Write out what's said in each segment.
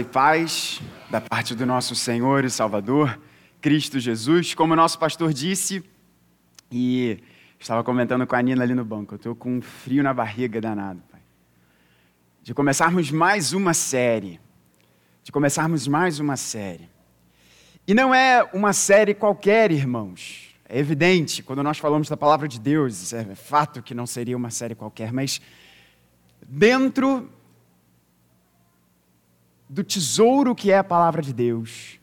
e paz da parte do nosso Senhor e Salvador, Cristo Jesus. Como o nosso pastor disse, e estava comentando com a Nina ali no banco, eu estou com um frio na barriga danado, pai. De começarmos mais uma série. De começarmos mais uma série. E não é uma série qualquer, irmãos. É evidente, quando nós falamos da palavra de Deus, é fato que não seria uma série qualquer, mas dentro do tesouro que é a palavra de Deus.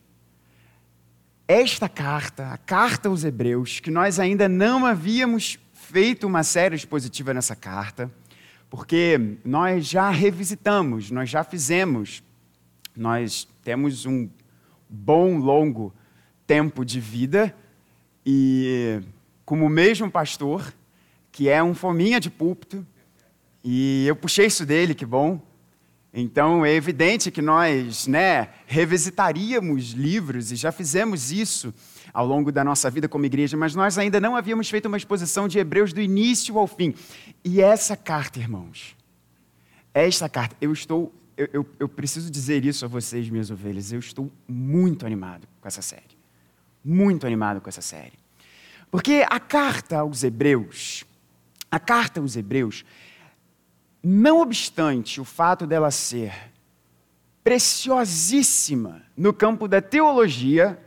Esta carta, a carta aos Hebreus, que nós ainda não havíamos feito uma série expositiva nessa carta, porque nós já revisitamos, nós já fizemos, nós temos um bom, longo tempo de vida e, como mesmo pastor, que é um fominha de púlpito, e eu puxei isso dele, que bom, então é evidente que nós né, revisitaríamos livros e já fizemos isso ao longo da nossa vida como igreja, mas nós ainda não havíamos feito uma exposição de Hebreus do início ao fim. E essa carta, irmãos, esta carta, eu estou, eu, eu, eu preciso dizer isso a vocês, minhas ovelhas, eu estou muito animado com essa série. Muito animado com essa série. Porque a carta aos Hebreus, a carta aos Hebreus, não obstante o fato dela ser preciosíssima no campo da teologia,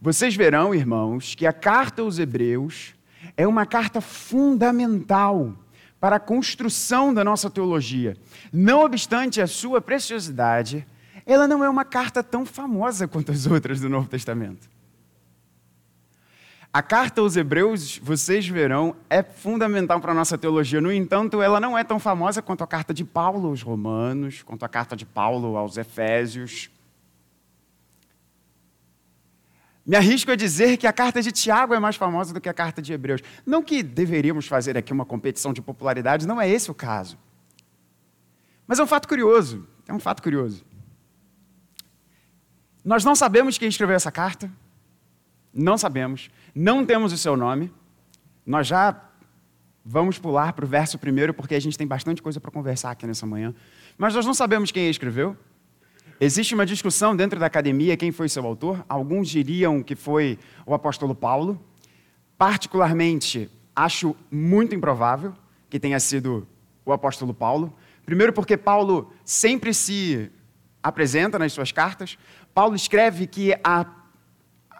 vocês verão, irmãos, que a carta aos Hebreus é uma carta fundamental para a construção da nossa teologia. Não obstante a sua preciosidade, ela não é uma carta tão famosa quanto as outras do Novo Testamento. A carta aos Hebreus, vocês verão, é fundamental para a nossa teologia. No entanto, ela não é tão famosa quanto a carta de Paulo aos Romanos, quanto a carta de Paulo aos Efésios. Me arrisco a dizer que a carta de Tiago é mais famosa do que a carta de Hebreus. Não que deveríamos fazer aqui uma competição de popularidade, não é esse o caso. Mas é um fato curioso, é um fato curioso. Nós não sabemos quem escreveu essa carta, não sabemos, não temos o seu nome. Nós já vamos pular para o verso primeiro, porque a gente tem bastante coisa para conversar aqui nessa manhã. Mas nós não sabemos quem escreveu. Existe uma discussão dentro da academia quem foi seu autor. Alguns diriam que foi o apóstolo Paulo. Particularmente, acho muito improvável que tenha sido o apóstolo Paulo. Primeiro, porque Paulo sempre se apresenta nas suas cartas. Paulo escreve que a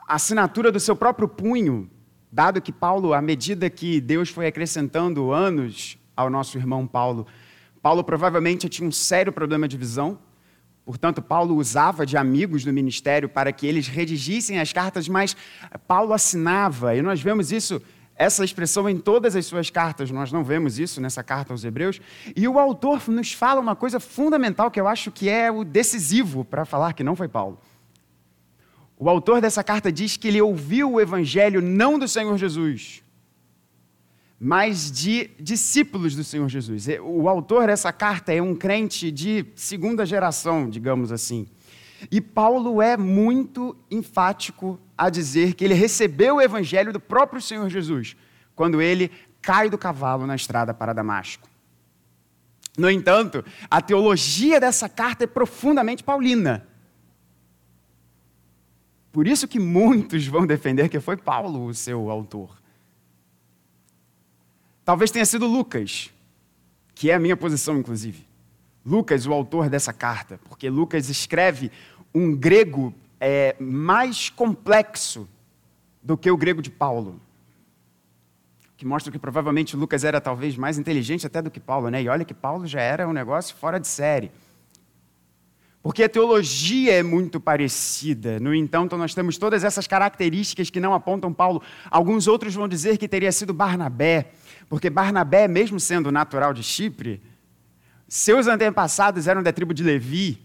assinatura do seu próprio punho, dado que Paulo, à medida que Deus foi acrescentando anos ao nosso irmão Paulo, Paulo provavelmente tinha um sério problema de visão. Portanto, Paulo usava de amigos do ministério para que eles redigissem as cartas, mas Paulo assinava, e nós vemos isso, essa expressão em todas as suas cartas, nós não vemos isso nessa carta aos Hebreus. E o autor nos fala uma coisa fundamental que eu acho que é o decisivo para falar que não foi Paulo. O autor dessa carta diz que ele ouviu o evangelho não do Senhor Jesus, mas de discípulos do Senhor Jesus. O autor dessa carta é um crente de segunda geração, digamos assim. E Paulo é muito enfático a dizer que ele recebeu o evangelho do próprio Senhor Jesus, quando ele cai do cavalo na estrada para Damasco. No entanto, a teologia dessa carta é profundamente paulina. Por isso que muitos vão defender que foi Paulo o seu autor. Talvez tenha sido Lucas, que é a minha posição, inclusive. Lucas, o autor dessa carta, porque Lucas escreve um grego é, mais complexo do que o grego de Paulo. Que mostra que provavelmente Lucas era talvez mais inteligente até do que Paulo, né? E olha que Paulo já era um negócio fora de série. Porque a teologia é muito parecida. No entanto, nós temos todas essas características que não apontam Paulo. Alguns outros vão dizer que teria sido Barnabé, porque Barnabé, mesmo sendo natural de Chipre, seus antepassados eram da tribo de Levi.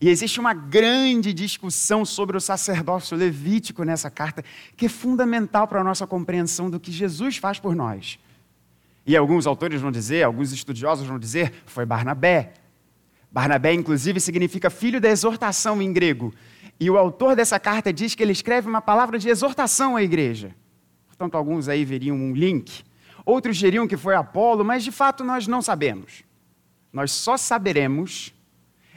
E existe uma grande discussão sobre o sacerdócio levítico nessa carta, que é fundamental para a nossa compreensão do que Jesus faz por nós. E alguns autores vão dizer, alguns estudiosos vão dizer, foi Barnabé. Barnabé, inclusive, significa filho da exortação em grego. E o autor dessa carta diz que ele escreve uma palavra de exortação à igreja. Portanto, alguns aí veriam um link. Outros diriam que foi Apolo, mas de fato nós não sabemos. Nós só saberemos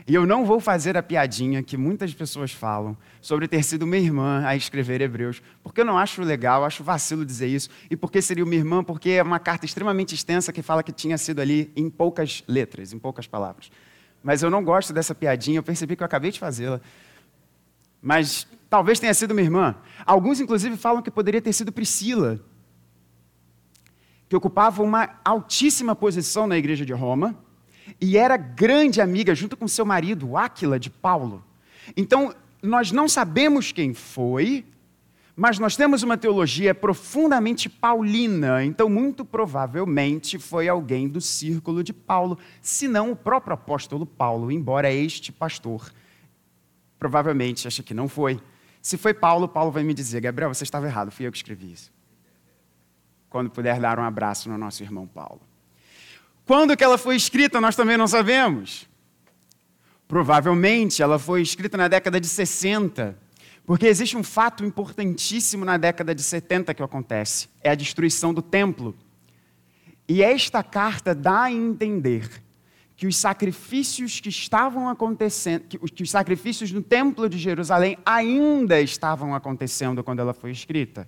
E eu não vou fazer a piadinha que muitas pessoas falam sobre ter sido uma irmã a escrever Hebreus, porque eu não acho legal, acho vacilo dizer isso. E porque seria uma irmã? Porque é uma carta extremamente extensa que fala que tinha sido ali em poucas letras, em poucas palavras. Mas eu não gosto dessa piadinha, eu percebi que eu acabei de fazê-la. Mas talvez tenha sido uma irmã. Alguns, inclusive, falam que poderia ter sido Priscila, que ocupava uma altíssima posição na igreja de Roma e era grande amiga, junto com seu marido, Áquila, de Paulo. Então, nós não sabemos quem foi, mas nós temos uma teologia profundamente paulina, então, muito provavelmente foi alguém do círculo de Paulo, se não o próprio apóstolo Paulo, embora este pastor provavelmente acha que não foi. Se foi Paulo, Paulo vai me dizer: Gabriel, você estava errado, fui eu que escrevi isso. Quando puder dar um abraço no nosso irmão Paulo. Quando que ela foi escrita, nós também não sabemos. Provavelmente ela foi escrita na década de 60, porque existe um fato importantíssimo na década de 70 que acontece: é a destruição do templo. E esta carta dá a entender que os sacrifícios que estavam acontecendo, que os sacrifícios no templo de Jerusalém ainda estavam acontecendo quando ela foi escrita.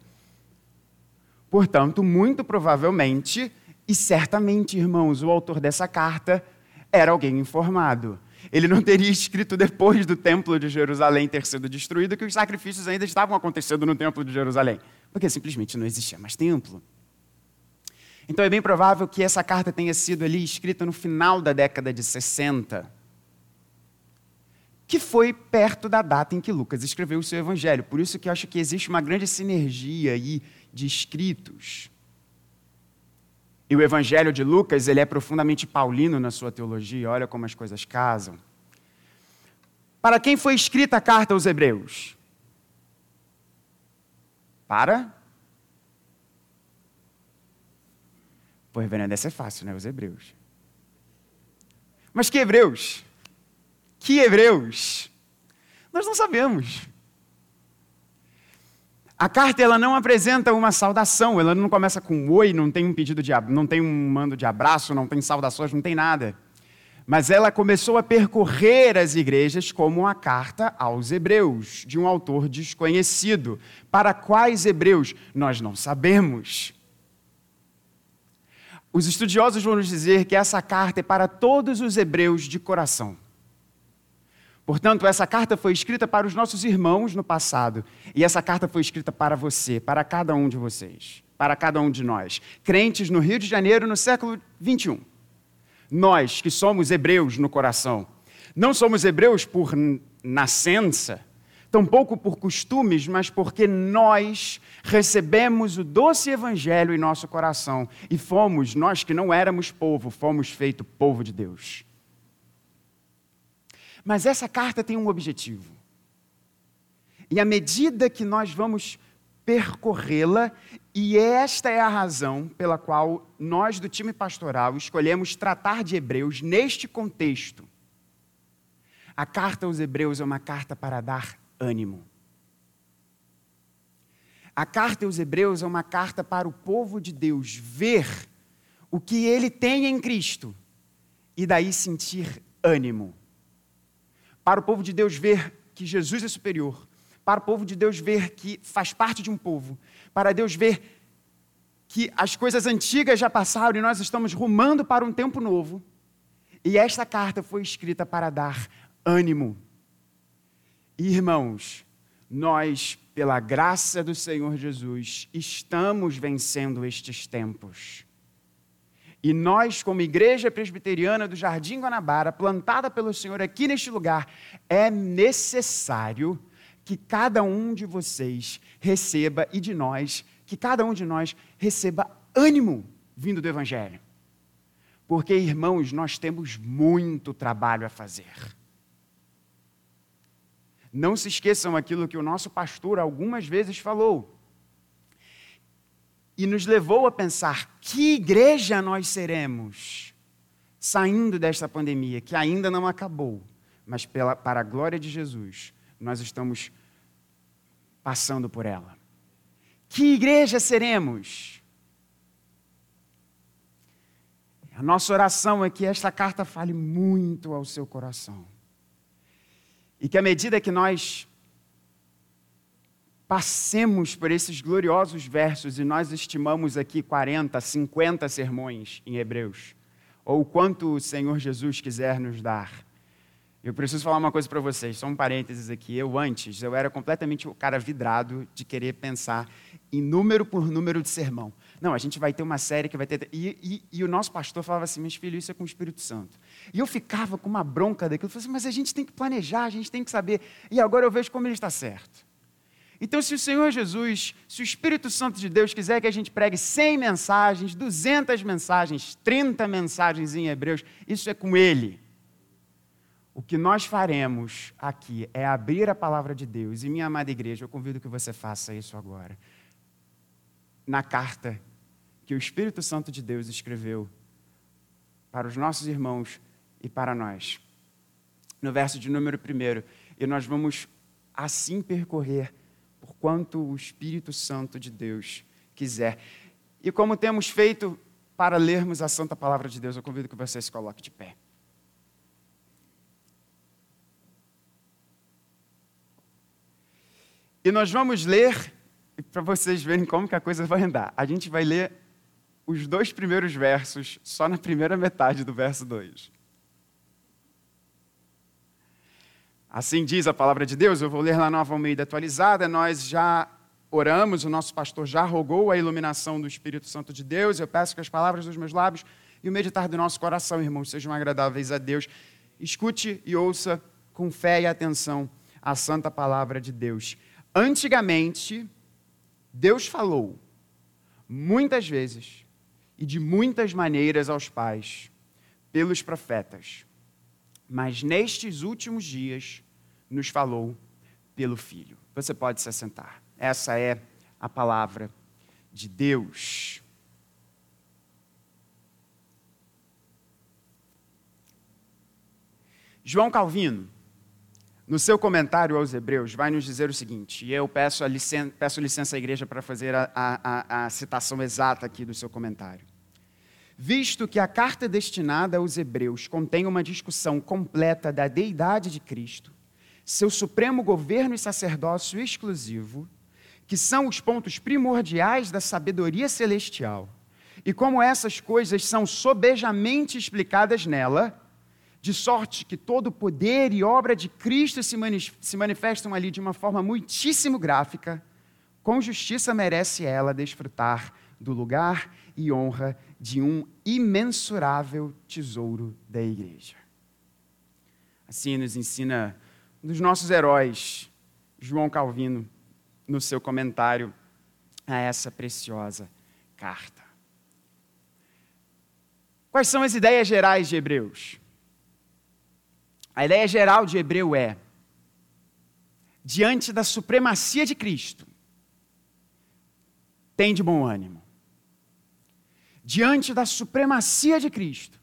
Portanto, muito provavelmente, e certamente, irmãos, o autor dessa carta era alguém informado. Ele não teria escrito depois do templo de Jerusalém ter sido destruído que os sacrifícios ainda estavam acontecendo no templo de Jerusalém, porque simplesmente não existia mais templo. Então é bem provável que essa carta tenha sido ali escrita no final da década de 60, que foi perto da data em que Lucas escreveu o seu evangelho. Por isso que eu acho que existe uma grande sinergia aí de escritos. E o Evangelho de Lucas, ele é profundamente paulino na sua teologia, olha como as coisas casam. Para quem foi escrita a carta aos Hebreus? Para? Pô, reverendo, essa é fácil, né? Os Hebreus. Mas que Hebreus? Que Hebreus? Nós não sabemos. A carta ela não apresenta uma saudação, ela não começa com oi, não tem um pedido de, não tem um mando de abraço, não tem saudações, não tem nada. Mas ela começou a percorrer as igrejas como uma carta aos hebreus, de um autor desconhecido. Para quais hebreus? Nós não sabemos. Os estudiosos vão nos dizer que essa carta é para todos os hebreus de coração. Portanto, essa carta foi escrita para os nossos irmãos no passado, e essa carta foi escrita para você, para cada um de vocês, para cada um de nós, crentes no Rio de Janeiro no século 21. Nós que somos hebreus no coração, não somos hebreus por nascença, tampouco por costumes, mas porque nós recebemos o doce evangelho em nosso coração e fomos, nós que não éramos povo, fomos feito povo de Deus. Mas essa carta tem um objetivo. E à medida que nós vamos percorrê-la, e esta é a razão pela qual nós do time pastoral escolhemos tratar de Hebreus neste contexto. A carta aos Hebreus é uma carta para dar ânimo. A carta aos Hebreus é uma carta para o povo de Deus ver o que ele tem em Cristo e daí sentir ânimo para o povo de Deus ver que Jesus é superior, para o povo de Deus ver que faz parte de um povo, para Deus ver que as coisas antigas já passaram e nós estamos rumando para um tempo novo. E esta carta foi escrita para dar ânimo. Irmãos, nós, pela graça do Senhor Jesus, estamos vencendo estes tempos. E nós, como igreja presbiteriana do Jardim Guanabara, plantada pelo Senhor aqui neste lugar, é necessário que cada um de vocês receba, e de nós, que cada um de nós receba ânimo vindo do Evangelho. Porque, irmãos, nós temos muito trabalho a fazer. Não se esqueçam aquilo que o nosso pastor algumas vezes falou e nos levou a pensar que igreja nós seremos saindo desta pandemia, que ainda não acabou, mas pela, para a glória de Jesus, nós estamos passando por ela. Que igreja seremos? A nossa oração é que esta carta fale muito ao seu coração. E que à medida que nós passemos por esses gloriosos versos, e nós estimamos aqui 40, 50 sermões em Hebreus, ou quanto o Senhor Jesus quiser nos dar. Eu preciso falar uma coisa para vocês, só um parênteses aqui. Eu antes, eu era completamente o cara vidrado de querer pensar em número por número de sermão. Não, a gente vai ter uma série que vai ter. E, e, e o nosso pastor falava assim: meus filhos, isso é com o Espírito Santo. E eu ficava com uma bronca daquilo. Eu falei assim, mas a gente tem que planejar, a gente tem que saber. E agora eu vejo como ele está certo. Então, se o Senhor Jesus, se o Espírito Santo de Deus quiser que a gente pregue 100 mensagens, 200 mensagens, 30 mensagens em Hebreus, isso é com Ele. O que nós faremos aqui é abrir a palavra de Deus. E, minha amada igreja, eu convido que você faça isso agora. Na carta que o Espírito Santo de Deus escreveu para os nossos irmãos e para nós. No verso de número 1. E nós vamos assim percorrer por quanto o Espírito Santo de Deus quiser. E como temos feito para lermos a Santa Palavra de Deus, eu convido que você se coloque de pé. E nós vamos ler, para vocês verem como que a coisa vai andar. A gente vai ler os dois primeiros versos só na primeira metade do verso 2. Assim diz a palavra de Deus, eu vou ler na nova Almeida atualizada, nós já oramos, o nosso pastor já rogou a iluminação do Espírito Santo de Deus, eu peço que as palavras dos meus lábios e o meditar do nosso coração, irmãos, sejam agradáveis a Deus. Escute e ouça com fé e atenção a santa palavra de Deus. Antigamente, Deus falou muitas vezes e de muitas maneiras aos pais, pelos profetas mas nestes últimos dias nos falou pelo Filho. Você pode se assentar. Essa é a palavra de Deus. João Calvino, no seu comentário aos Hebreus, vai nos dizer o seguinte, e eu peço, licen peço licença à igreja para fazer a, a, a citação exata aqui do seu comentário. Visto que a carta destinada aos Hebreus contém uma discussão completa da deidade de Cristo, seu supremo governo e sacerdócio exclusivo, que são os pontos primordiais da sabedoria celestial, e como essas coisas são sobejamente explicadas nela, de sorte que todo o poder e obra de Cristo se manifestam ali de uma forma muitíssimo gráfica, com justiça merece ela desfrutar do lugar e honra de um imensurável tesouro da igreja. Assim nos ensina dos nossos heróis, João Calvino, no seu comentário a essa preciosa carta. Quais são as ideias gerais de Hebreus? A ideia geral de Hebreu é: diante da supremacia de Cristo, tem de bom ânimo diante da supremacia de Cristo,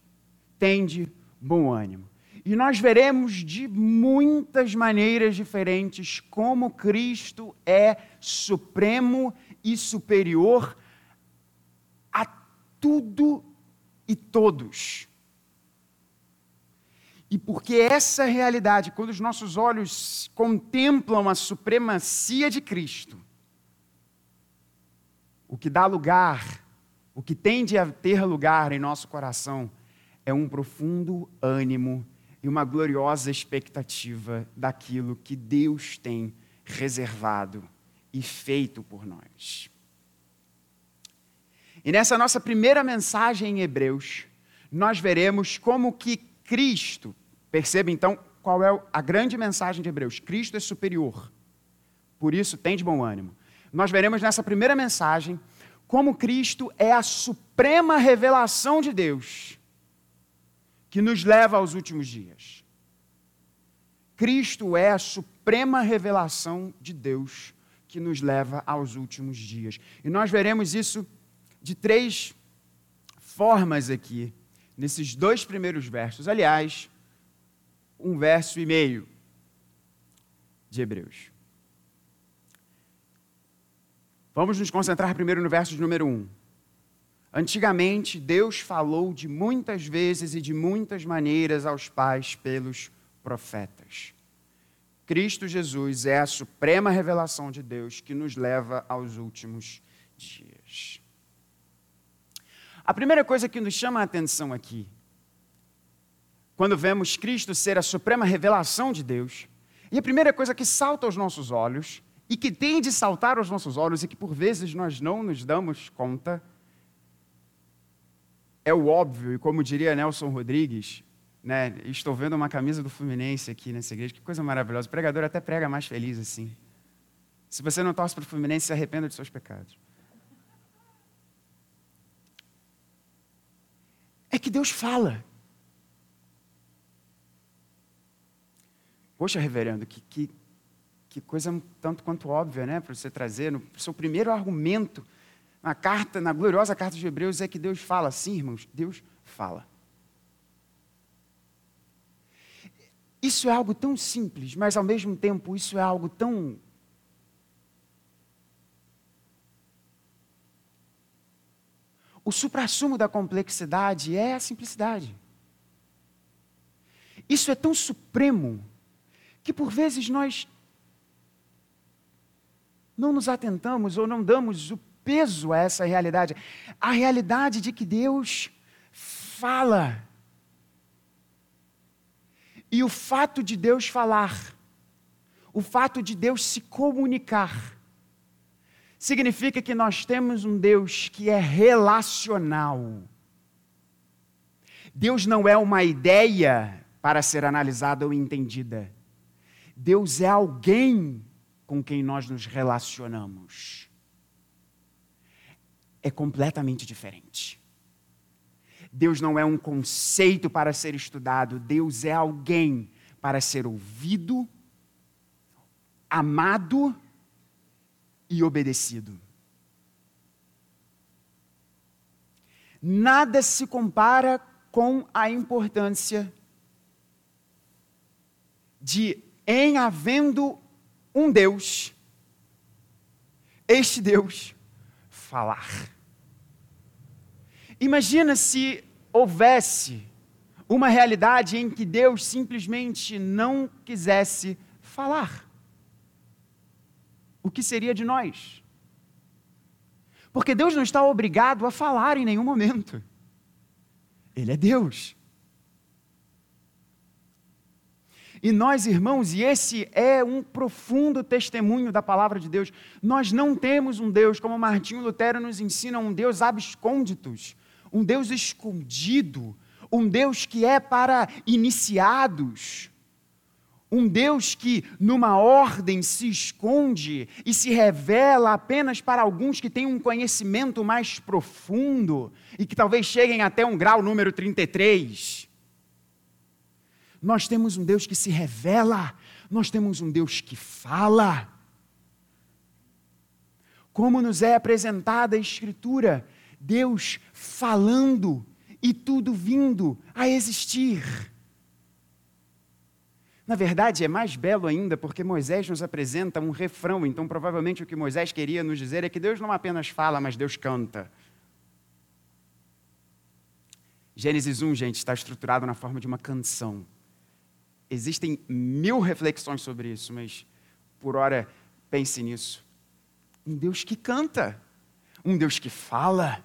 tende bom ânimo. E nós veremos de muitas maneiras diferentes como Cristo é supremo e superior a tudo e todos. E porque essa realidade, quando os nossos olhos contemplam a supremacia de Cristo, o que dá lugar o que tende a ter lugar em nosso coração é um profundo ânimo e uma gloriosa expectativa daquilo que Deus tem reservado e feito por nós. E nessa nossa primeira mensagem em Hebreus, nós veremos como que Cristo, perceba então qual é a grande mensagem de Hebreus: Cristo é superior. Por isso, tem de bom ânimo. Nós veremos nessa primeira mensagem como Cristo é a suprema revelação de Deus que nos leva aos últimos dias. Cristo é a suprema revelação de Deus que nos leva aos últimos dias. E nós veremos isso de três formas aqui, nesses dois primeiros versos. Aliás, um verso e meio de Hebreus. Vamos nos concentrar primeiro no verso número 1. Antigamente, Deus falou de muitas vezes e de muitas maneiras aos pais pelos profetas. Cristo Jesus é a suprema revelação de Deus que nos leva aos últimos dias. A primeira coisa que nos chama a atenção aqui, quando vemos Cristo ser a suprema revelação de Deus, e a primeira coisa que salta aos nossos olhos, e que tem de saltar aos nossos olhos, e que por vezes nós não nos damos conta, é o óbvio, e como diria Nelson Rodrigues, né, estou vendo uma camisa do Fluminense aqui nessa igreja, que coisa maravilhosa. O pregador até prega mais feliz assim. Se você não torce para o Fluminense, se arrependa de seus pecados. É que Deus fala. Poxa, reverendo, que, que, que coisa tanto quanto óbvia, né, para você trazer. No seu primeiro argumento na carta, na gloriosa carta de Hebreus, é que Deus fala. Sim, irmãos, Deus fala. Isso é algo tão simples, mas ao mesmo tempo isso é algo tão. O suprassumo da complexidade é a simplicidade. Isso é tão supremo que por vezes nós não nos atentamos ou não damos o peso a essa realidade. A realidade de que Deus fala. E o fato de Deus falar, o fato de Deus se comunicar, significa que nós temos um Deus que é relacional. Deus não é uma ideia para ser analisada ou entendida. Deus é alguém com quem nós nos relacionamos. É completamente diferente. Deus não é um conceito para ser estudado, Deus é alguém para ser ouvido, amado e obedecido. Nada se compara com a importância de, em havendo um Deus, este Deus falar. Imagina se houvesse uma realidade em que Deus simplesmente não quisesse falar. O que seria de nós? Porque Deus não está obrigado a falar em nenhum momento. Ele é Deus. E nós, irmãos, e esse é um profundo testemunho da palavra de Deus, nós não temos um Deus, como Martinho Lutero nos ensina, um Deus abscônditos, um Deus escondido, um Deus que é para iniciados, um Deus que, numa ordem, se esconde e se revela apenas para alguns que têm um conhecimento mais profundo e que talvez cheguem até um grau número 33. Nós temos um Deus que se revela, nós temos um Deus que fala. Como nos é apresentada a Escritura, Deus falando e tudo vindo a existir. Na verdade, é mais belo ainda porque Moisés nos apresenta um refrão, então provavelmente o que Moisés queria nos dizer é que Deus não apenas fala, mas Deus canta. Gênesis 1, gente, está estruturado na forma de uma canção. Existem mil reflexões sobre isso, mas por hora pense nisso. Um Deus que canta, um Deus que fala,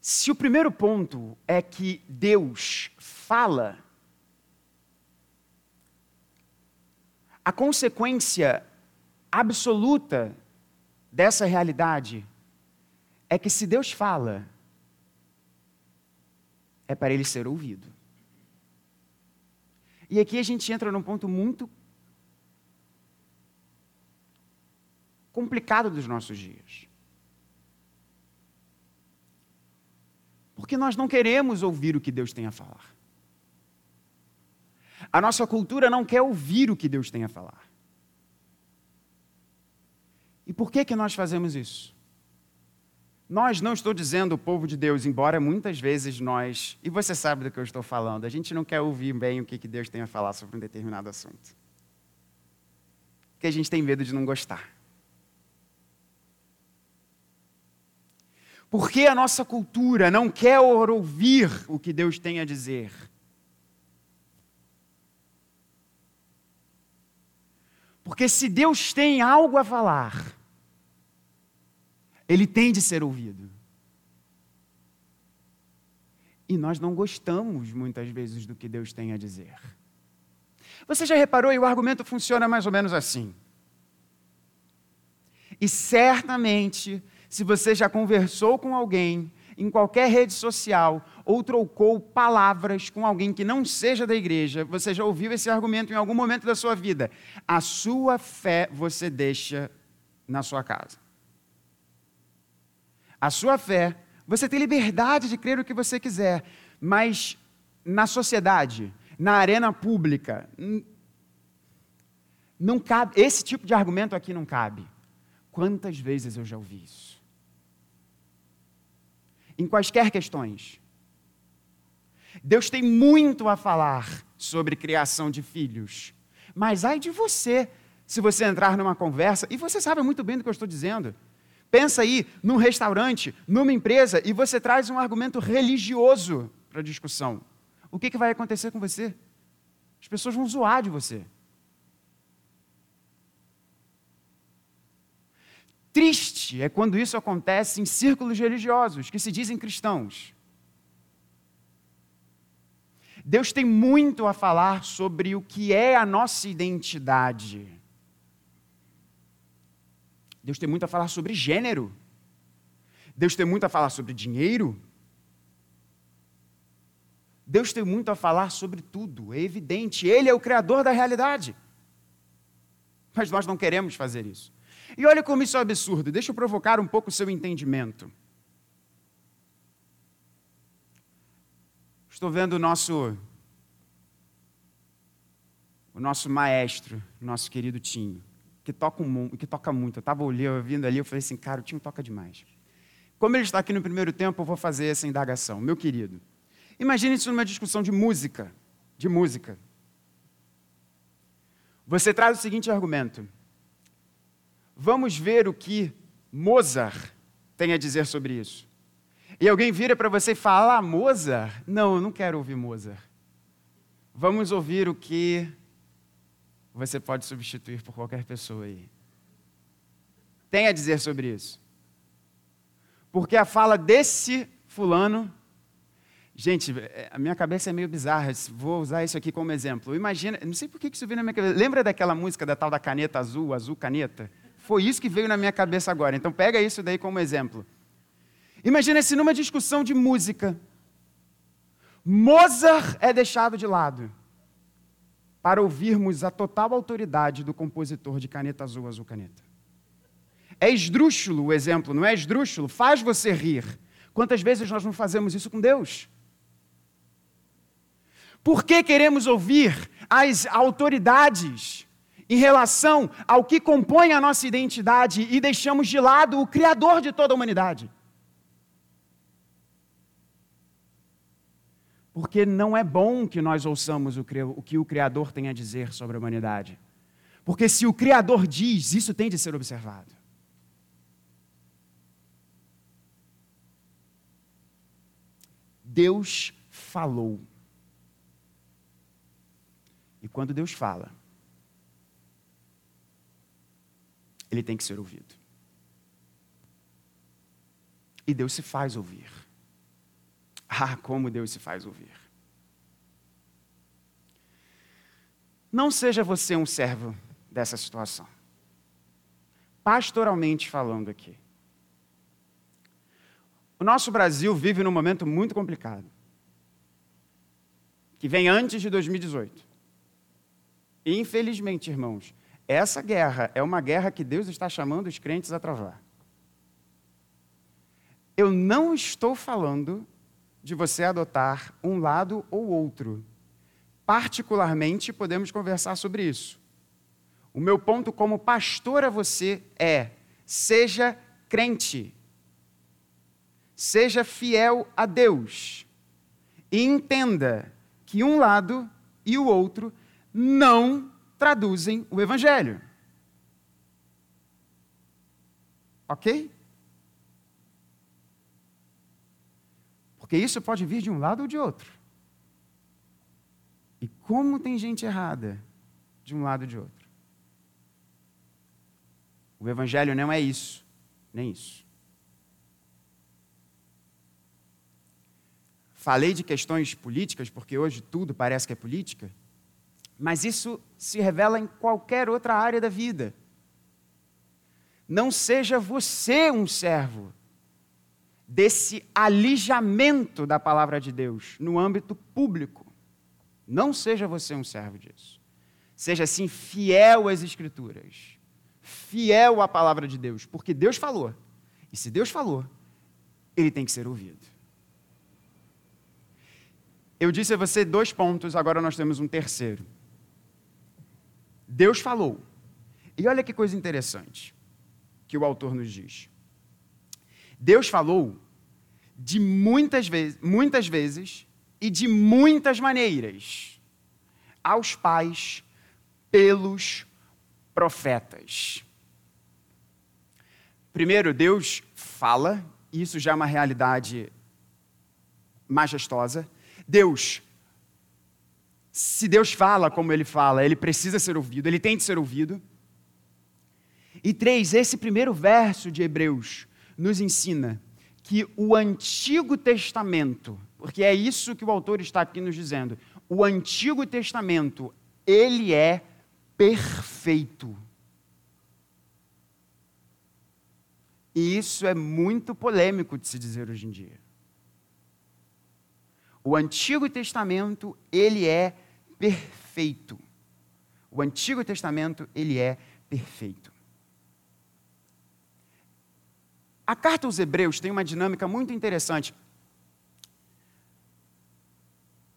Se o primeiro ponto é que Deus fala, a consequência absoluta dessa realidade é que se Deus fala, é para ele ser ouvido. E aqui a gente entra num ponto muito complicado dos nossos dias. Porque nós não queremos ouvir o que Deus tem a falar. A nossa cultura não quer ouvir o que Deus tem a falar. E por que que nós fazemos isso? Nós não estou dizendo o povo de Deus, embora muitas vezes nós, e você sabe do que eu estou falando, a gente não quer ouvir bem o que, Deus tem a falar sobre um determinado assunto. Porque a gente tem medo de não gostar. Porque a nossa cultura não quer ouvir o que Deus tem a dizer. Porque se Deus tem algo a falar, ele tem de ser ouvido. E nós não gostamos muitas vezes do que Deus tem a dizer. Você já reparou e o argumento funciona mais ou menos assim. E certamente, se você já conversou com alguém em qualquer rede social ou trocou palavras com alguém que não seja da igreja, você já ouviu esse argumento em algum momento da sua vida. A sua fé você deixa na sua casa. A sua fé, você tem liberdade de crer o que você quiser, mas na sociedade, na arena pública, não cabe, esse tipo de argumento aqui não cabe. Quantas vezes eu já ouvi isso? Em quaisquer questões. Deus tem muito a falar sobre criação de filhos, mas ai de você se você entrar numa conversa, e você sabe muito bem do que eu estou dizendo. Pensa aí num restaurante, numa empresa, e você traz um argumento religioso para a discussão. O que, que vai acontecer com você? As pessoas vão zoar de você. Triste é quando isso acontece em círculos religiosos que se dizem cristãos. Deus tem muito a falar sobre o que é a nossa identidade. Deus tem muito a falar sobre gênero. Deus tem muito a falar sobre dinheiro. Deus tem muito a falar sobre tudo, é evidente. Ele é o Criador da realidade. Mas nós não queremos fazer isso. E olha como isso é absurdo, deixa eu provocar um pouco o seu entendimento. Estou vendo o nosso o nosso maestro, nosso querido Tinho, que toca, um, que toca muito. Eu estava olhando, vindo ali, eu falei assim, cara, o Tinho toca demais. Como ele está aqui no primeiro tempo, eu vou fazer essa indagação. Meu querido, imagine isso numa discussão de música, de música. Você traz o seguinte argumento: Vamos ver o que Mozart tem a dizer sobre isso. E alguém vira para você e fala: ah, Mozart? Não, eu não quero ouvir Mozart. Vamos ouvir o que você pode substituir por qualquer pessoa aí. Tem a dizer sobre isso. Porque a fala desse fulano. Gente, a minha cabeça é meio bizarra, vou usar isso aqui como exemplo. Imagina, não sei por que isso veio na minha cabeça. Lembra daquela música da tal da caneta azul, azul caneta? Foi isso que veio na minha cabeça agora. Então pega isso daí como exemplo. Imagina se numa discussão de música, Mozart é deixado de lado para ouvirmos a total autoridade do compositor de Caneta Azul, Azul Caneta. É esdrúxulo o exemplo, não é esdrúxulo? Faz você rir. Quantas vezes nós não fazemos isso com Deus? Por que queremos ouvir as autoridades em relação ao que compõe a nossa identidade e deixamos de lado o Criador de toda a humanidade. Porque não é bom que nós ouçamos o que o Criador tem a dizer sobre a humanidade. Porque se o Criador diz, isso tem de ser observado. Deus falou. E quando Deus fala, ele tem que ser ouvido. E Deus se faz ouvir. Ah, como Deus se faz ouvir. Não seja você um servo dessa situação. Pastoralmente falando aqui. O nosso Brasil vive num momento muito complicado. Que vem antes de 2018. Infelizmente, irmãos, essa guerra é uma guerra que Deus está chamando os crentes a travar. Eu não estou falando de você adotar um lado ou outro. Particularmente, podemos conversar sobre isso. O meu ponto como pastor a você é: seja crente, seja fiel a Deus e entenda que um lado e o outro não traduzem o Evangelho. Ok? Porque isso pode vir de um lado ou de outro. E como tem gente errada de um lado ou de outro. O Evangelho não é isso, nem isso. Falei de questões políticas, porque hoje tudo parece que é política, mas isso se revela em qualquer outra área da vida. Não seja você um servo desse alijamento da palavra de Deus no âmbito público. Não seja você um servo disso. Seja assim fiel às Escrituras, fiel à palavra de Deus, porque Deus falou. E se Deus falou, ele tem que ser ouvido. Eu disse a você dois pontos, agora nós temos um terceiro. Deus falou. E olha que coisa interessante que o autor nos diz. Deus falou de muitas vezes, muitas vezes e de muitas maneiras aos pais pelos profetas. Primeiro, Deus fala, isso já é uma realidade majestosa. Deus, se Deus fala como ele fala, ele precisa ser ouvido, ele tem de ser ouvido. E três, esse primeiro verso de Hebreus nos ensina que o Antigo Testamento, porque é isso que o autor está aqui nos dizendo, o Antigo Testamento, ele é perfeito. E isso é muito polêmico de se dizer hoje em dia. O Antigo Testamento, ele é perfeito. O Antigo Testamento, ele é perfeito. A carta aos Hebreus tem uma dinâmica muito interessante.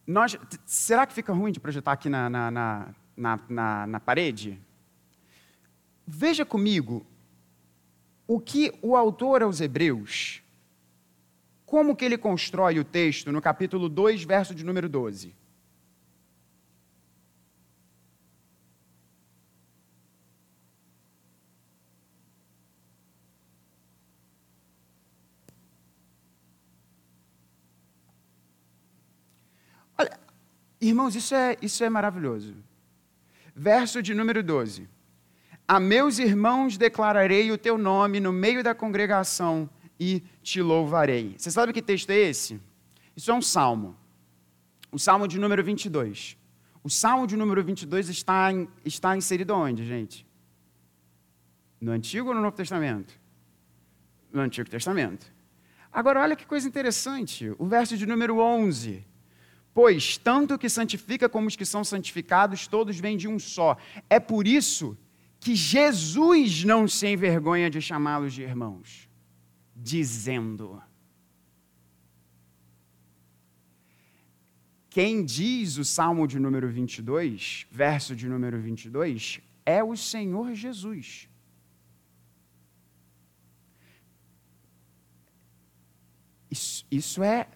Nós, será que fica ruim de projetar aqui na, na, na, na, na parede? Veja comigo o que o autor aos Hebreus como que ele constrói o texto no capítulo 2, verso de número 12? Irmãos, isso é, isso é maravilhoso. Verso de número 12. A meus irmãos declararei o teu nome no meio da congregação e te louvarei. Você sabe que texto é esse? Isso é um salmo. O salmo de número 22. O salmo de número 22 está, em, está inserido onde, gente? No Antigo ou no Novo Testamento? No Antigo Testamento. Agora, olha que coisa interessante. O verso de número 11. Pois tanto que santifica como os que são santificados, todos vêm de um só. É por isso que Jesus não se envergonha de chamá-los de irmãos dizendo. Quem diz o Salmo de número 22, verso de número 22, é o Senhor Jesus. Isso, isso é.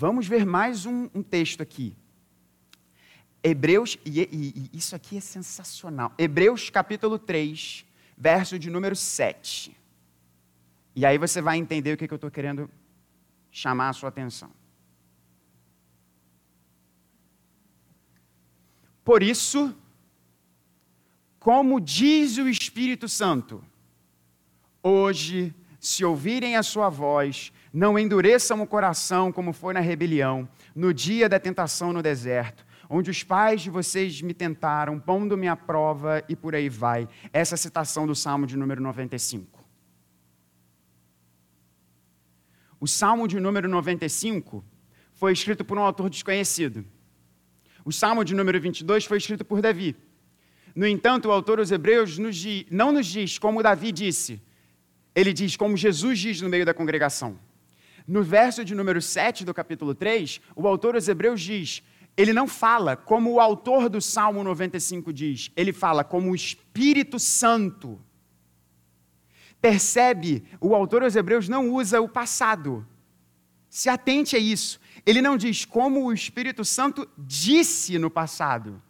Vamos ver mais um, um texto aqui. Hebreus, e, e, e isso aqui é sensacional. Hebreus capítulo 3, verso de número 7. E aí você vai entender o que, eu estou querendo chamar a sua atenção. Por isso, como diz o Espírito Santo, hoje, se ouvirem a sua voz, não endureçam o coração como foi na rebelião, no dia da tentação no deserto, onde os pais de vocês me tentaram, pondo-me à prova e por aí vai. Essa é a citação do Salmo de número 95. O Salmo de número 95 foi escrito por um autor desconhecido. O Salmo de número 22 foi escrito por Davi. No entanto, o autor aos Hebreus nos diz, não nos diz como Davi disse, ele diz como Jesus diz no meio da congregação. No verso de número 7 do capítulo 3, o autor aos Hebreus diz: ele não fala como o autor do Salmo 95 diz, ele fala como o Espírito Santo. Percebe, o autor aos Hebreus não usa o passado. Se atente a isso. Ele não diz como o Espírito Santo disse no passado.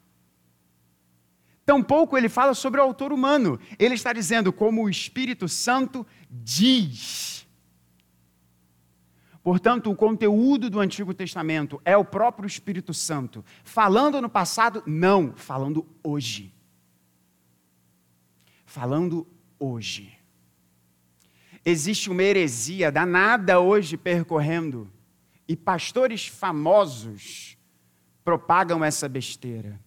Tampouco ele fala sobre o autor humano. Ele está dizendo como o Espírito Santo diz. Portanto, o conteúdo do Antigo Testamento é o próprio Espírito Santo. Falando no passado, não, falando hoje. Falando hoje. Existe uma heresia danada hoje percorrendo, e pastores famosos propagam essa besteira.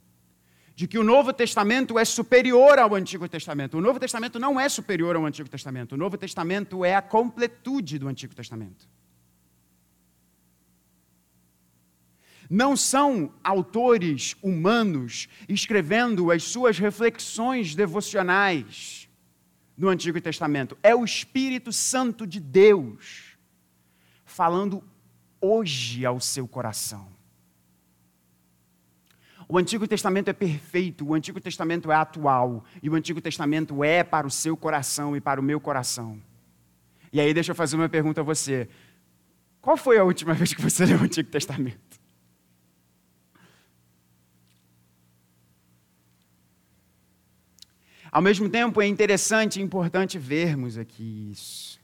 De que o Novo Testamento é superior ao Antigo Testamento. O Novo Testamento não é superior ao Antigo Testamento. O Novo Testamento é a completude do Antigo Testamento. Não são autores humanos escrevendo as suas reflexões devocionais no Antigo Testamento. É o Espírito Santo de Deus falando hoje ao seu coração. O Antigo Testamento é perfeito, o Antigo Testamento é atual, e o Antigo Testamento é para o seu coração e para o meu coração. E aí, deixa eu fazer uma pergunta a você: qual foi a última vez que você leu o Antigo Testamento? Ao mesmo tempo, é interessante e importante vermos aqui isso.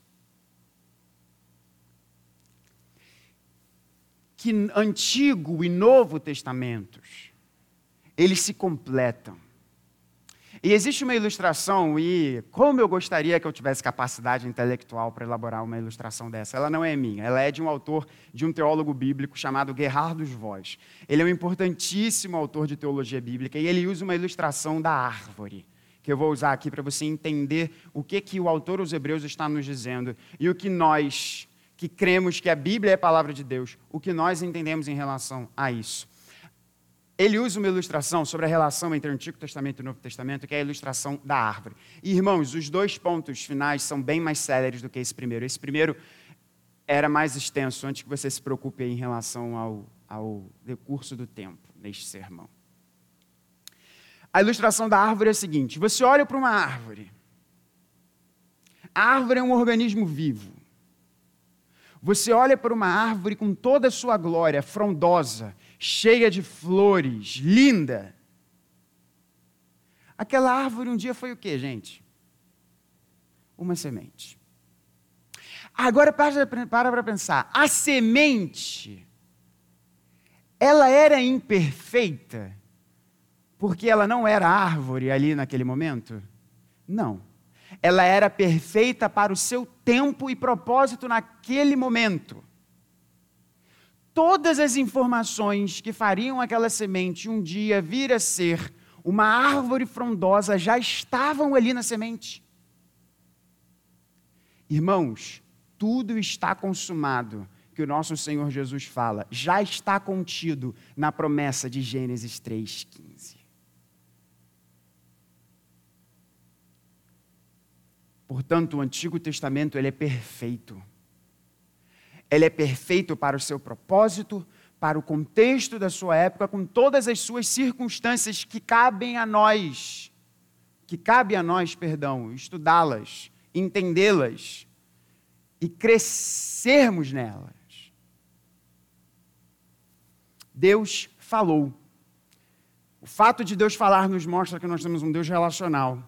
Que Antigo e Novo Testamentos, eles se completam. E existe uma ilustração, e como eu gostaria que eu tivesse capacidade intelectual para elaborar uma ilustração dessa. Ela não é minha, ela é de um autor, de um teólogo bíblico chamado Gerhardus Voss. Ele é um importantíssimo autor de teologia bíblica e ele usa uma ilustração da árvore que eu vou usar aqui para você entender o que, que o autor dos Hebreus está nos dizendo e o que nós, que cremos que a Bíblia é a palavra de Deus, o que nós entendemos em relação a isso. Ele usa uma ilustração sobre a relação entre o Antigo Testamento e o Novo Testamento, que é a ilustração da árvore. E, irmãos, os dois pontos finais são bem mais céleres do que esse primeiro. Esse primeiro era mais extenso, antes que você se preocupe em relação ao, ao decurso do tempo neste sermão. A ilustração da árvore é a seguinte: você olha para uma árvore. A árvore é um organismo vivo. Você olha para uma árvore com toda a sua glória, frondosa, cheia de flores, linda. Aquela árvore um dia foi o que, gente? Uma semente. Agora para para pensar. A semente, ela era imperfeita porque ela não era árvore ali naquele momento? Não. Ela era perfeita para o seu tempo e propósito naquele momento. Todas as informações que fariam aquela semente um dia vir a ser uma árvore frondosa já estavam ali na semente. Irmãos, tudo está consumado que o nosso Senhor Jesus fala, já está contido na promessa de Gênesis 3,15. Portanto, o Antigo Testamento ele é perfeito. Ele é perfeito para o seu propósito, para o contexto da sua época, com todas as suas circunstâncias que cabem a nós, que cabe a nós, perdão, estudá-las, entendê-las e crescermos nelas. Deus falou. O fato de Deus falar nos mostra que nós temos um Deus relacional.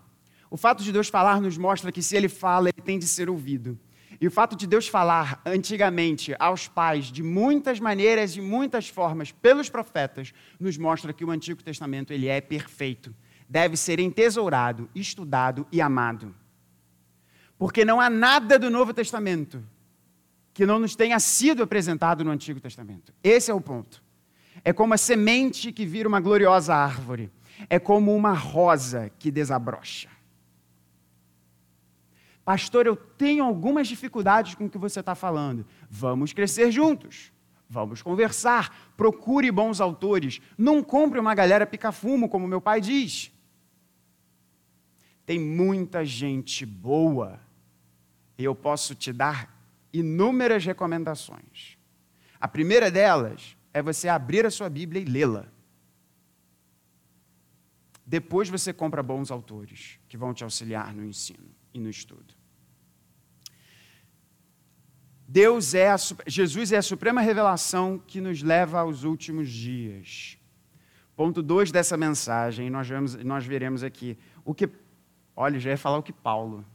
O fato de Deus falar nos mostra que se ele fala, ele tem de ser ouvido. E o fato de Deus falar antigamente aos pais de muitas maneiras e muitas formas pelos profetas nos mostra que o Antigo Testamento ele é perfeito, deve ser entesourado, estudado e amado. Porque não há nada do Novo Testamento que não nos tenha sido apresentado no Antigo Testamento. Esse é o ponto. É como a semente que vira uma gloriosa árvore. É como uma rosa que desabrocha. Pastor, eu tenho algumas dificuldades com o que você está falando. Vamos crescer juntos. Vamos conversar. Procure bons autores. Não compre uma galera pica-fumo, como meu pai diz. Tem muita gente boa. E eu posso te dar inúmeras recomendações. A primeira delas é você abrir a sua Bíblia e lê-la. Depois você compra bons autores que vão te auxiliar no ensino e no estudo. Deus é a, Jesus é a suprema revelação que nos leva aos últimos dias. Ponto 2 dessa mensagem, nós, vemos, nós veremos aqui. O que. Olha, já ia falar o que Paulo.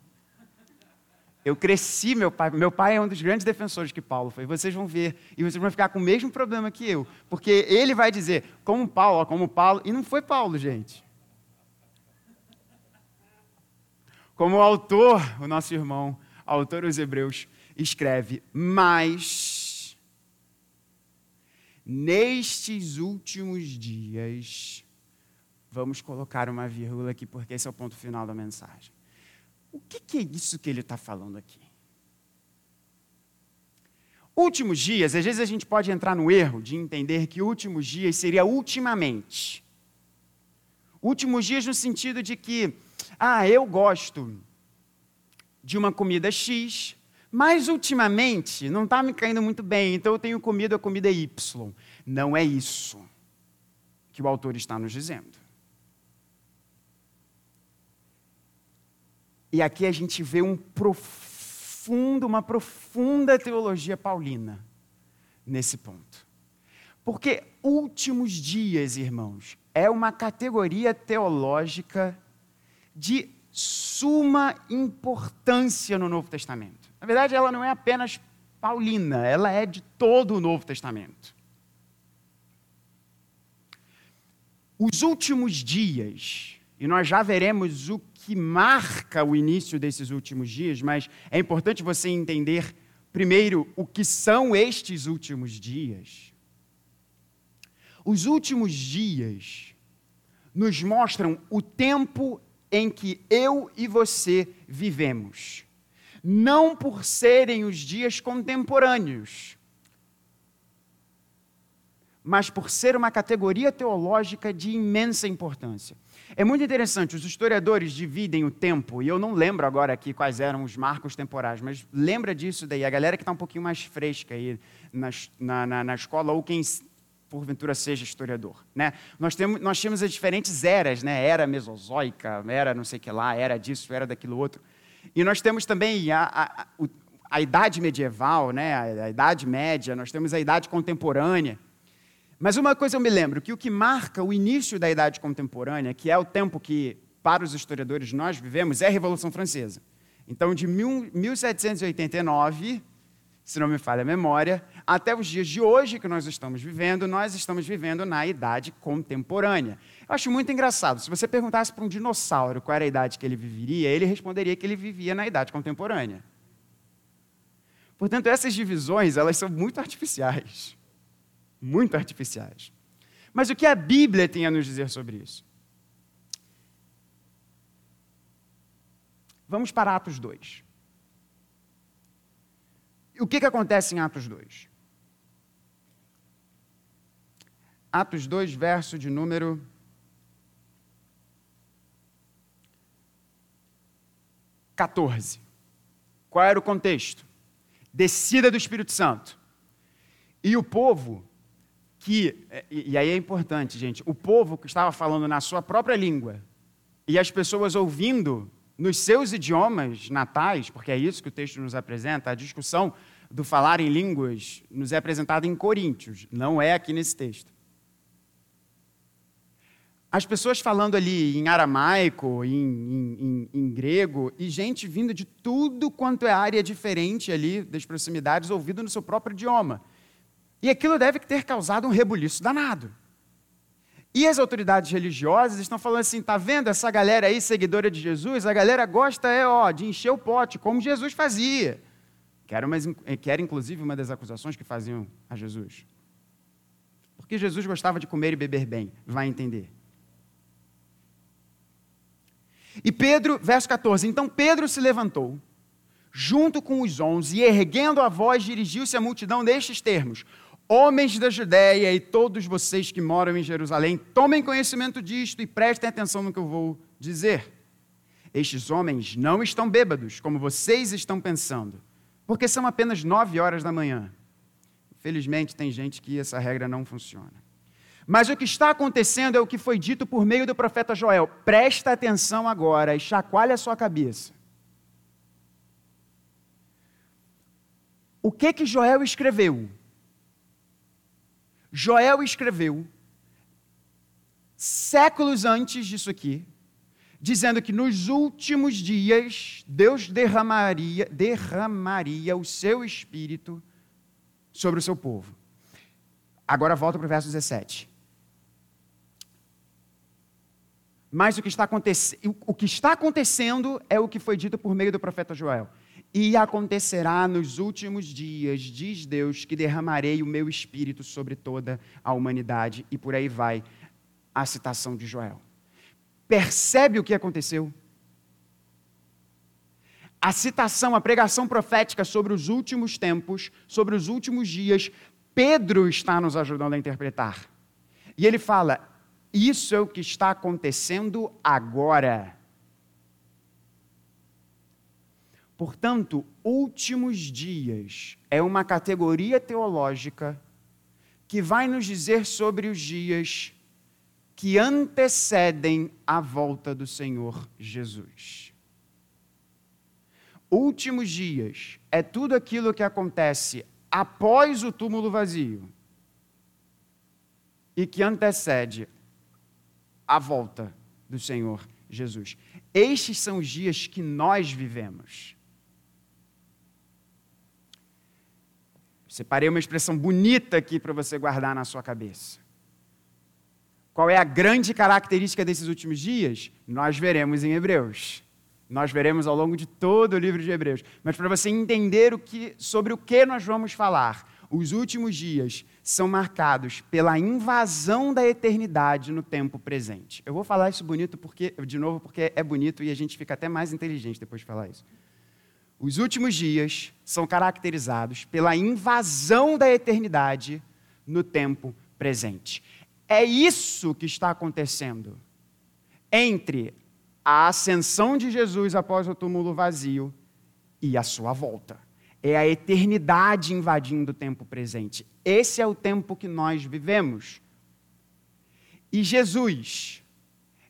Eu cresci, meu pai. Meu pai é um dos grandes defensores que Paulo foi. Vocês vão ver. E vocês vão ficar com o mesmo problema que eu. Porque ele vai dizer, como Paulo, como Paulo. E não foi Paulo, gente. Como o autor, o nosso irmão, autor dos Hebreus, escreve, mas nestes últimos dias, vamos colocar uma vírgula aqui, porque esse é o ponto final da mensagem. O que, que é isso que ele está falando aqui? Últimos dias, às vezes a gente pode entrar no erro de entender que últimos dias seria ultimamente. Últimos dias no sentido de que, ah, eu gosto de uma comida X, mas ultimamente não está me caindo muito bem, então eu tenho comido a comida Y. Não é isso que o autor está nos dizendo. E aqui a gente vê um profundo, uma profunda teologia paulina nesse ponto. Porque últimos dias, irmãos, é uma categoria teológica de suma importância no Novo Testamento. Na verdade, ela não é apenas paulina, ela é de todo o Novo Testamento. Os últimos dias, e nós já veremos o que marca o início desses últimos dias, mas é importante você entender primeiro o que são estes últimos dias. Os últimos dias nos mostram o tempo em que eu e você vivemos. Não por serem os dias contemporâneos, mas por ser uma categoria teológica de imensa importância. É muito interessante, os historiadores dividem o tempo, e eu não lembro agora aqui quais eram os marcos temporais, mas lembra disso daí, a galera que está um pouquinho mais fresca aí na, na, na escola, ou quem porventura seja historiador. Né? Nós, temos, nós temos as diferentes eras, né? era mesozoica, era não sei o que lá, era disso, era daquilo outro. E nós temos também a, a, a, Idade Medieval, né? a, a Idade Média, nós temos a Idade Contemporânea. Mas uma coisa eu me lembro, que o que marca o início da Idade Contemporânea, que é o tempo que, para os historiadores, nós vivemos, é a Revolução Francesa. Então, de 1789, se não me falha a memória, até os dias de hoje que nós estamos vivendo, nós estamos vivendo na Idade Contemporânea. Eu acho muito engraçado, se você perguntasse para um dinossauro qual era a idade que ele viveria, ele responderia que ele vivia na Idade Contemporânea. Portanto, essas divisões, elas são muito artificiais muito artificiais. Mas o que a Bíblia tem a nos dizer sobre isso? Vamos para Atos 2. O que, que acontece em Atos 2? Atos 2, verso de número. Quatorze. Qual era o contexto? Descida do Espírito Santo. E o povo que, é, e aí é importante, gente, o povo que estava falando na sua própria língua e as pessoas ouvindo nos seus idiomas natais, porque é isso que o texto nos apresenta, a discussão do falar em línguas nos é apresentada em Coríntios, não é aqui nesse texto. As pessoas falando ali em aramaico, em, em, em, em, grego, e gente vindo de tudo quanto é área diferente ali das proximidades, ouvindo no seu próprio idioma. E aquilo deve ter causado um rebuliço danado. E as autoridades religiosas estão falando assim: tá vendo essa galera aí, seguidora de Jesus? A galera gosta é, ó, de encher o pote, como Jesus fazia. Que era, uma, que era inclusive uma das acusações que faziam a Jesus. Porque Jesus gostava de comer e beber bem, vai entender. E Pedro, verso 14: Então Pedro se levantou, junto com os onze, e erguendo a voz, dirigiu-se à multidão destes termos: Homens da Judéia e todos vocês que moram em Jerusalém, tomem conhecimento disto e prestem atenção no que eu vou dizer. Estes homens não estão bêbados, como vocês estão pensando, porque são apenas nove horas da manhã. Felizmente, tem gente que essa regra não funciona. Mas o que está acontecendo é o que foi dito por meio do profeta Joel. Presta atenção agora e chacoalhe a sua cabeça. O que que Joel escreveu? Joel escreveu séculos antes disso aqui, dizendo que nos últimos dias Deus derramaria, derramaria o seu espírito sobre o seu povo. Agora volta para o verso 17. Mas o que, está o que está acontecendo é o que foi dito por meio do profeta Joel. E acontecerá nos últimos dias, diz Deus, que derramarei o meu espírito sobre toda a humanidade. E por aí vai a citação de Joel. Percebe o que aconteceu? A citação, a pregação profética sobre os últimos tempos, sobre os últimos dias, Pedro está nos ajudando a interpretar. E ele fala: Isso é o que está acontecendo agora. Portanto, últimos dias é uma categoria teológica que vai nos dizer sobre os dias que antecedem a volta do Senhor Jesus. Últimos dias é tudo aquilo que acontece após o túmulo vazio e que antecede a volta do Senhor Jesus. Estes são os dias que nós vivemos. Separei uma expressão bonita aqui para você guardar na sua cabeça. Qual é a grande característica desses últimos dias? Nós veremos em Hebreus. Nós veremos ao longo de todo o livro de Hebreus. Mas para você entender o que, sobre o que nós vamos falar, os últimos dias são marcados pela invasão da eternidade no tempo presente. Eu vou falar isso bonito porque, de novo, porque é bonito e a gente fica até mais inteligente depois de falar isso. Os últimos dias são caracterizados pela invasão da eternidade no tempo presente. É isso que está acontecendo entre a ascensão de Jesus após o túmulo vazio e a sua volta. É a eternidade invadindo o tempo presente. Esse é o tempo que nós vivemos. E Jesus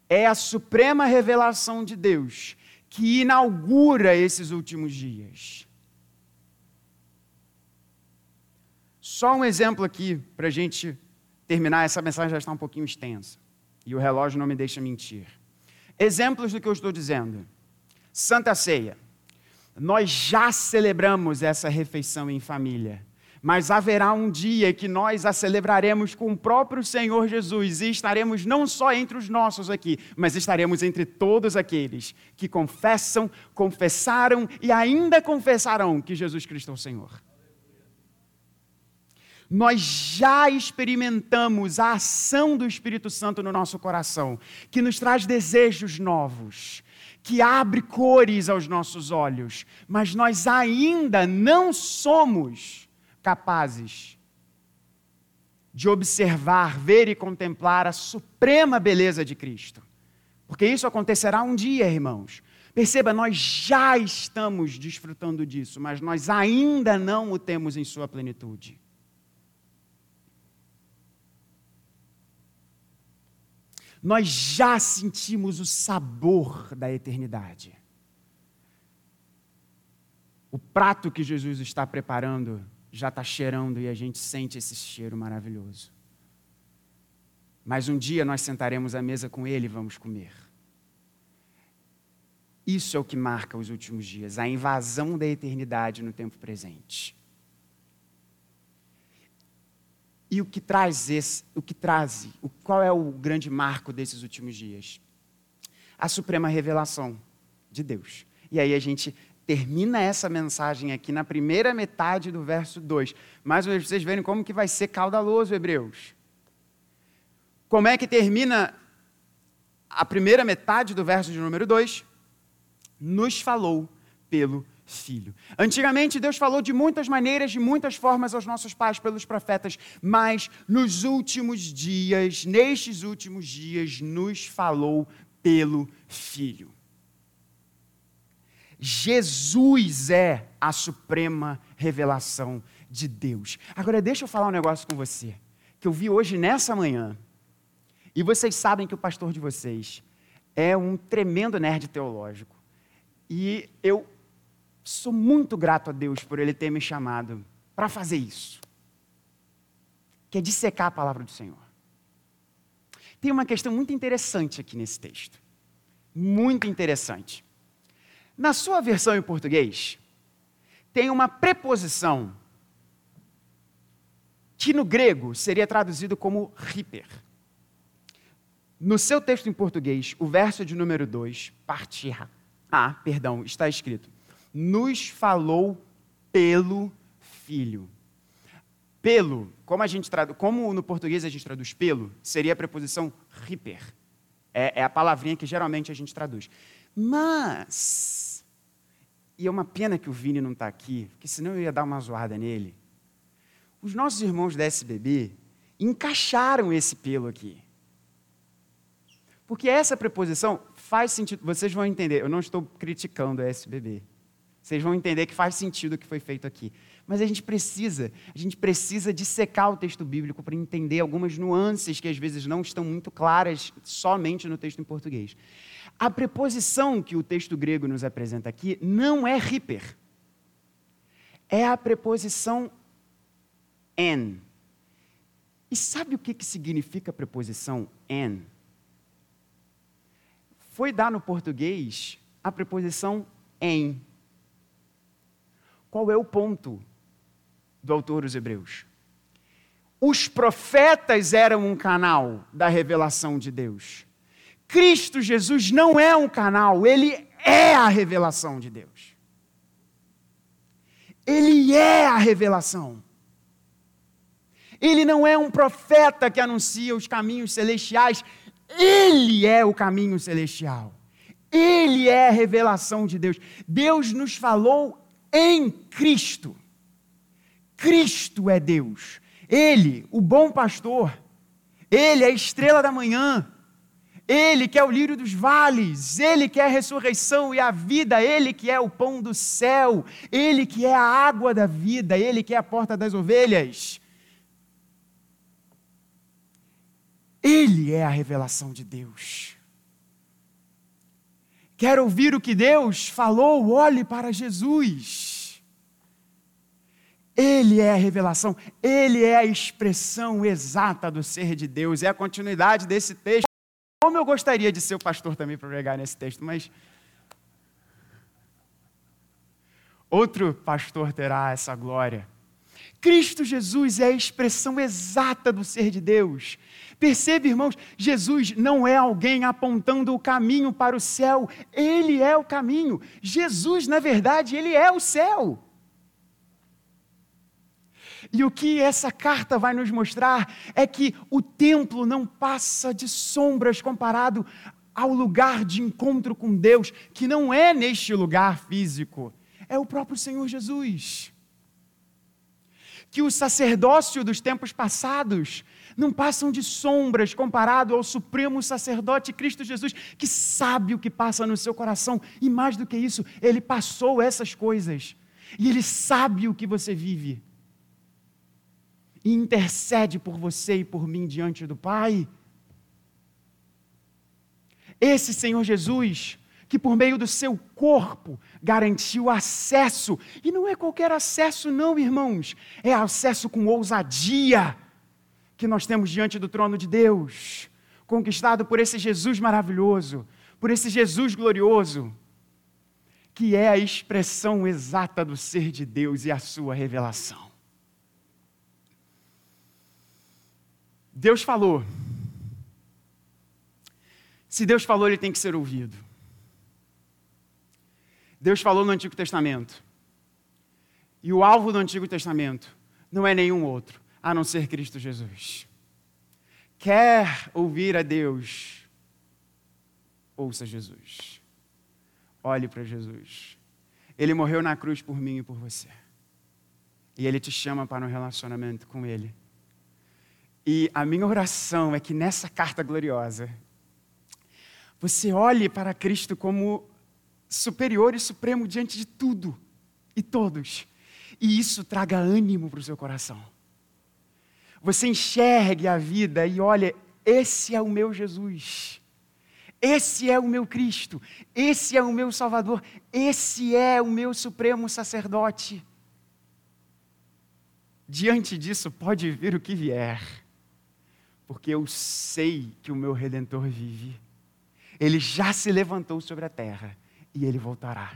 é a suprema revelação de Deus que inaugura esses últimos dias. Só um exemplo aqui para a gente terminar, essa mensagem já está um pouquinho extensa. E o relógio não me deixa mentir. Exemplos do que eu estou dizendo. Santa Ceia. Nós já celebramos essa refeição em família. Mas haverá um dia que nós a celebraremos com o próprio Senhor Jesus e estaremos não só entre os nossos aqui, mas estaremos entre todos aqueles que confessam, confessaram e ainda confessarão que Jesus Cristo é o Senhor. Nós já experimentamos a ação do Espírito Santo no nosso coração, que nos traz desejos novos, que abre cores aos nossos olhos, mas nós ainda não somos capazes de observar, ver e contemplar a suprema beleza de Cristo. Porque isso acontecerá um dia, irmãos. Perceba, nós já estamos desfrutando disso, mas nós ainda não o temos em sua plenitude. nós já sentimos o sabor da eternidade. O prato que Jesus está preparando já está cheirando e a gente sente esse cheiro maravilhoso. Mas um dia nós sentaremos à mesa com Ele e vamos comer. Isso é o que marca os últimos dias, a invasão da eternidade no tempo presente. E o que traz esse, o que traz, qual é o grande marco desses últimos dias? A suprema revelação de Deus. E aí a gente termina essa mensagem aqui na primeira metade do verso 2. Mais uma vez, vocês verem como que vai ser caudaloso, Hebreus. Como é que termina a primeira metade do verso de número 2? Nos falou pelo filho. Antigamente, Deus falou de muitas maneiras, de muitas formas aos nossos pais pelos profetas, mas nos últimos dias, nestes últimos dias, nos falou pelo filho. Jesus é a suprema revelação de Deus. Agora, deixa eu falar um negócio com você, que eu vi hoje nessa manhã. E vocês sabem que o pastor de vocês é um tremendo nerd teológico. E eu sou muito grato a Deus por Ele ter me chamado para fazer isso, que é dissecar a palavra do Senhor. Tem uma questão muito interessante aqui nesse texto, muito interessante. Na sua versão em português, tem uma preposição que no grego seria traduzido como hiper. No seu texto em português, o verso de número 2, parte A, ah, perdão, está escrito: Nos falou pelo Filho. Pelo, como, a gente tradu... como no português a gente traduz pelo, seria a preposição hiper. É, é a palavrinha que geralmente a gente traduz. Mas, e é uma pena que o Vini não está aqui, porque senão eu ia dar uma zoada nele. Os nossos irmãos da SBB encaixaram esse pelo aqui. Porque essa preposição faz sentido. Vocês vão entender, eu não estou criticando a SBB. Vocês vão entender que faz sentido o que foi feito aqui. Mas a gente precisa, a gente precisa dissecar o texto bíblico para entender algumas nuances que às vezes não estão muito claras somente no texto em português. A preposição que o texto grego nos apresenta aqui não é hiper. É a preposição en. E sabe o que, que significa a preposição en? Foi dar no português a preposição em. Qual é o ponto do autor dos Hebreus? Os profetas eram um canal da revelação de Deus. Cristo Jesus não é um canal, ele é a revelação de Deus. Ele é a revelação. Ele não é um profeta que anuncia os caminhos celestiais, ele é o caminho celestial. Ele é a revelação de Deus. Deus nos falou em Cristo. Cristo é Deus. Ele, o bom pastor. Ele é a estrela da manhã. Ele que é o lírio dos vales, Ele que é a ressurreição e a vida, Ele que é o pão do céu, Ele que é a água da vida, Ele que é a porta das ovelhas. Ele é a revelação de Deus. Quer ouvir o que Deus falou? Olhe para Jesus. Ele é a revelação, ele é a expressão exata do ser de Deus, é a continuidade desse texto. Como eu gostaria de ser o pastor também para pregar nesse texto, mas. Outro pastor terá essa glória. Cristo Jesus é a expressão exata do ser de Deus. Percebe, irmãos, Jesus não é alguém apontando o caminho para o céu, ele é o caminho. Jesus, na verdade, ele é o céu. E o que essa carta vai nos mostrar é que o templo não passa de sombras comparado ao lugar de encontro com Deus, que não é neste lugar físico, é o próprio Senhor Jesus. Que o sacerdócio dos tempos passados não passam de sombras comparado ao supremo sacerdote Cristo Jesus, que sabe o que passa no seu coração, e mais do que isso, ele passou essas coisas, e ele sabe o que você vive, e intercede por você e por mim diante do Pai. Esse Senhor Jesus, que por meio do seu corpo garantiu acesso, e não é qualquer acesso, não, irmãos, é acesso com ousadia que nós temos diante do trono de Deus, conquistado por esse Jesus maravilhoso, por esse Jesus glorioso, que é a expressão exata do ser de Deus e a sua revelação. Deus falou. Se Deus falou, ele tem que ser ouvido. Deus falou no Antigo Testamento. E o alvo do Antigo Testamento não é nenhum outro a não ser Cristo Jesus. Quer ouvir a Deus? Ouça Jesus. Olhe para Jesus. Ele morreu na cruz por mim e por você. E ele te chama para um relacionamento com ele. E a minha oração é que nessa carta gloriosa, você olhe para Cristo como superior e supremo diante de tudo e todos. E isso traga ânimo para o seu coração você enxergue a vida e olha, esse é o meu Jesus. Esse é o meu Cristo, esse é o meu Salvador, esse é o meu supremo sacerdote. Diante disso, pode vir o que vier, porque eu sei que o meu redentor vive. Ele já se levantou sobre a terra e ele voltará.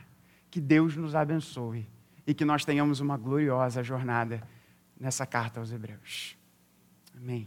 Que Deus nos abençoe e que nós tenhamos uma gloriosa jornada nessa carta aos Hebreus. Amém.